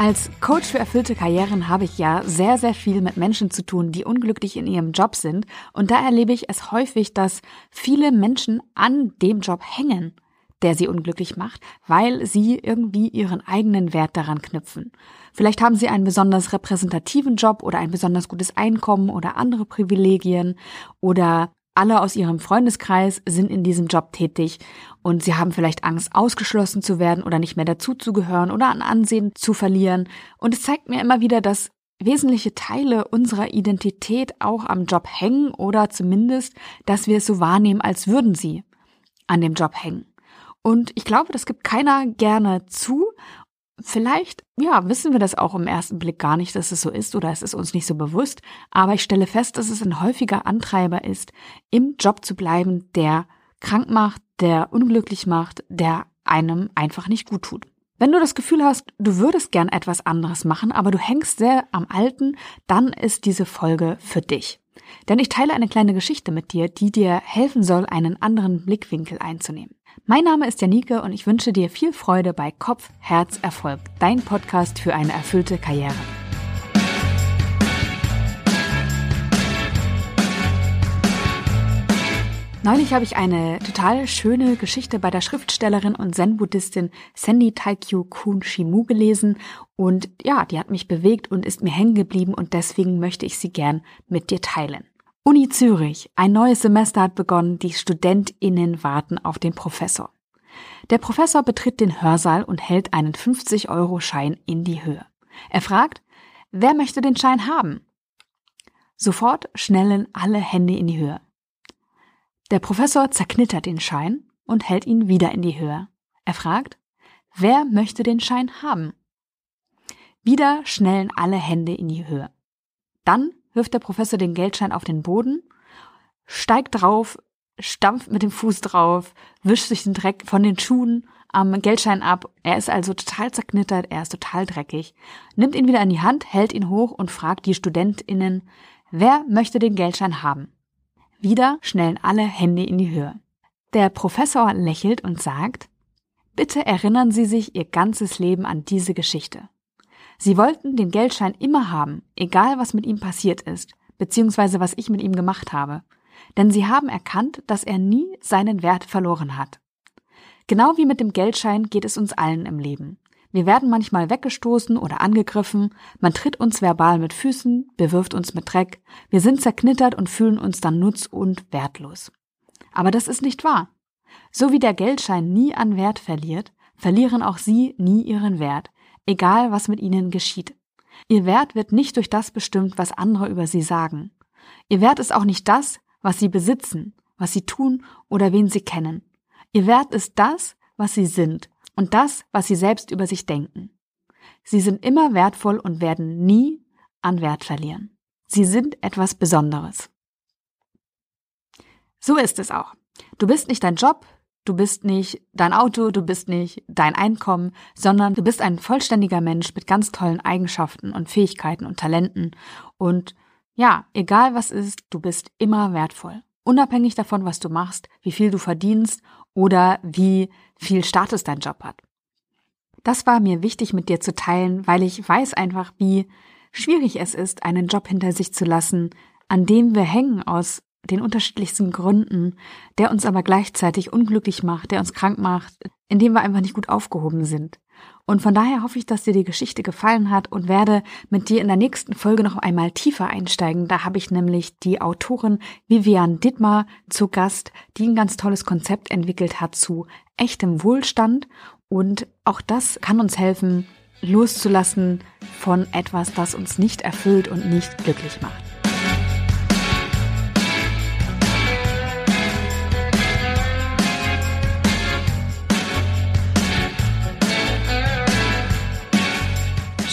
Als Coach für erfüllte Karrieren habe ich ja sehr, sehr viel mit Menschen zu tun, die unglücklich in ihrem Job sind. Und da erlebe ich es häufig, dass viele Menschen an dem Job hängen, der sie unglücklich macht, weil sie irgendwie ihren eigenen Wert daran knüpfen. Vielleicht haben sie einen besonders repräsentativen Job oder ein besonders gutes Einkommen oder andere Privilegien oder alle aus ihrem Freundeskreis sind in diesem Job tätig und sie haben vielleicht Angst, ausgeschlossen zu werden oder nicht mehr dazuzugehören oder an Ansehen zu verlieren. Und es zeigt mir immer wieder, dass wesentliche Teile unserer Identität auch am Job hängen oder zumindest, dass wir es so wahrnehmen, als würden sie an dem Job hängen. Und ich glaube, das gibt keiner gerne zu Vielleicht, ja, wissen wir das auch im ersten Blick gar nicht, dass es so ist oder es ist uns nicht so bewusst, aber ich stelle fest, dass es ein häufiger Antreiber ist, im Job zu bleiben, der krank macht, der unglücklich macht, der einem einfach nicht gut tut. Wenn du das Gefühl hast, du würdest gern etwas anderes machen, aber du hängst sehr am Alten, dann ist diese Folge für dich. Denn ich teile eine kleine Geschichte mit dir, die dir helfen soll, einen anderen Blickwinkel einzunehmen. Mein Name ist Janike und ich wünsche dir viel Freude bei Kopf, Herz, Erfolg, dein Podcast für eine erfüllte Karriere. Neulich habe ich eine total schöne Geschichte bei der Schriftstellerin und Zen-Buddhistin Sandy Taikyu Kun Shimu gelesen und ja, die hat mich bewegt und ist mir hängen geblieben und deswegen möchte ich sie gern mit dir teilen. Uni Zürich. Ein neues Semester hat begonnen. Die StudentInnen warten auf den Professor. Der Professor betritt den Hörsaal und hält einen 50-Euro-Schein in die Höhe. Er fragt, wer möchte den Schein haben? Sofort schnellen alle Hände in die Höhe. Der Professor zerknittert den Schein und hält ihn wieder in die Höhe. Er fragt, wer möchte den Schein haben? Wieder schnellen alle Hände in die Höhe. Dann wirft der Professor den Geldschein auf den Boden, steigt drauf, stampft mit dem Fuß drauf, wischt sich den Dreck von den Schuhen am Geldschein ab. Er ist also total zerknittert, er ist total dreckig, nimmt ihn wieder in die Hand, hält ihn hoch und fragt die StudentInnen, wer möchte den Geldschein haben? Wieder schnellen alle Hände in die Höhe. Der Professor lächelt und sagt, Bitte erinnern Sie sich Ihr ganzes Leben an diese Geschichte. Sie wollten den Geldschein immer haben, egal was mit ihm passiert ist, beziehungsweise was ich mit ihm gemacht habe. Denn sie haben erkannt, dass er nie seinen Wert verloren hat. Genau wie mit dem Geldschein geht es uns allen im Leben. Wir werden manchmal weggestoßen oder angegriffen, man tritt uns verbal mit Füßen, bewirft uns mit Dreck, wir sind zerknittert und fühlen uns dann nutz- und wertlos. Aber das ist nicht wahr. So wie der Geldschein nie an Wert verliert, verlieren auch Sie nie Ihren Wert, egal was mit ihnen geschieht. Ihr Wert wird nicht durch das bestimmt, was andere über sie sagen. Ihr Wert ist auch nicht das, was sie besitzen, was sie tun oder wen sie kennen. Ihr Wert ist das, was sie sind und das, was sie selbst über sich denken. Sie sind immer wertvoll und werden nie an Wert verlieren. Sie sind etwas Besonderes. So ist es auch. Du bist nicht dein Job, Du bist nicht dein Auto, du bist nicht dein Einkommen, sondern du bist ein vollständiger Mensch mit ganz tollen Eigenschaften und Fähigkeiten und Talenten. Und ja, egal was ist, du bist immer wertvoll. Unabhängig davon, was du machst, wie viel du verdienst oder wie viel Status dein Job hat. Das war mir wichtig mit dir zu teilen, weil ich weiß einfach, wie schwierig es ist, einen Job hinter sich zu lassen, an dem wir hängen aus den unterschiedlichsten Gründen, der uns aber gleichzeitig unglücklich macht, der uns krank macht, in dem wir einfach nicht gut aufgehoben sind. Und von daher hoffe ich, dass dir die Geschichte gefallen hat und werde mit dir in der nächsten Folge noch einmal tiefer einsteigen. Da habe ich nämlich die Autorin Vivian Dittmar zu Gast, die ein ganz tolles Konzept entwickelt hat zu echtem Wohlstand. Und auch das kann uns helfen, loszulassen von etwas, das uns nicht erfüllt und nicht glücklich macht.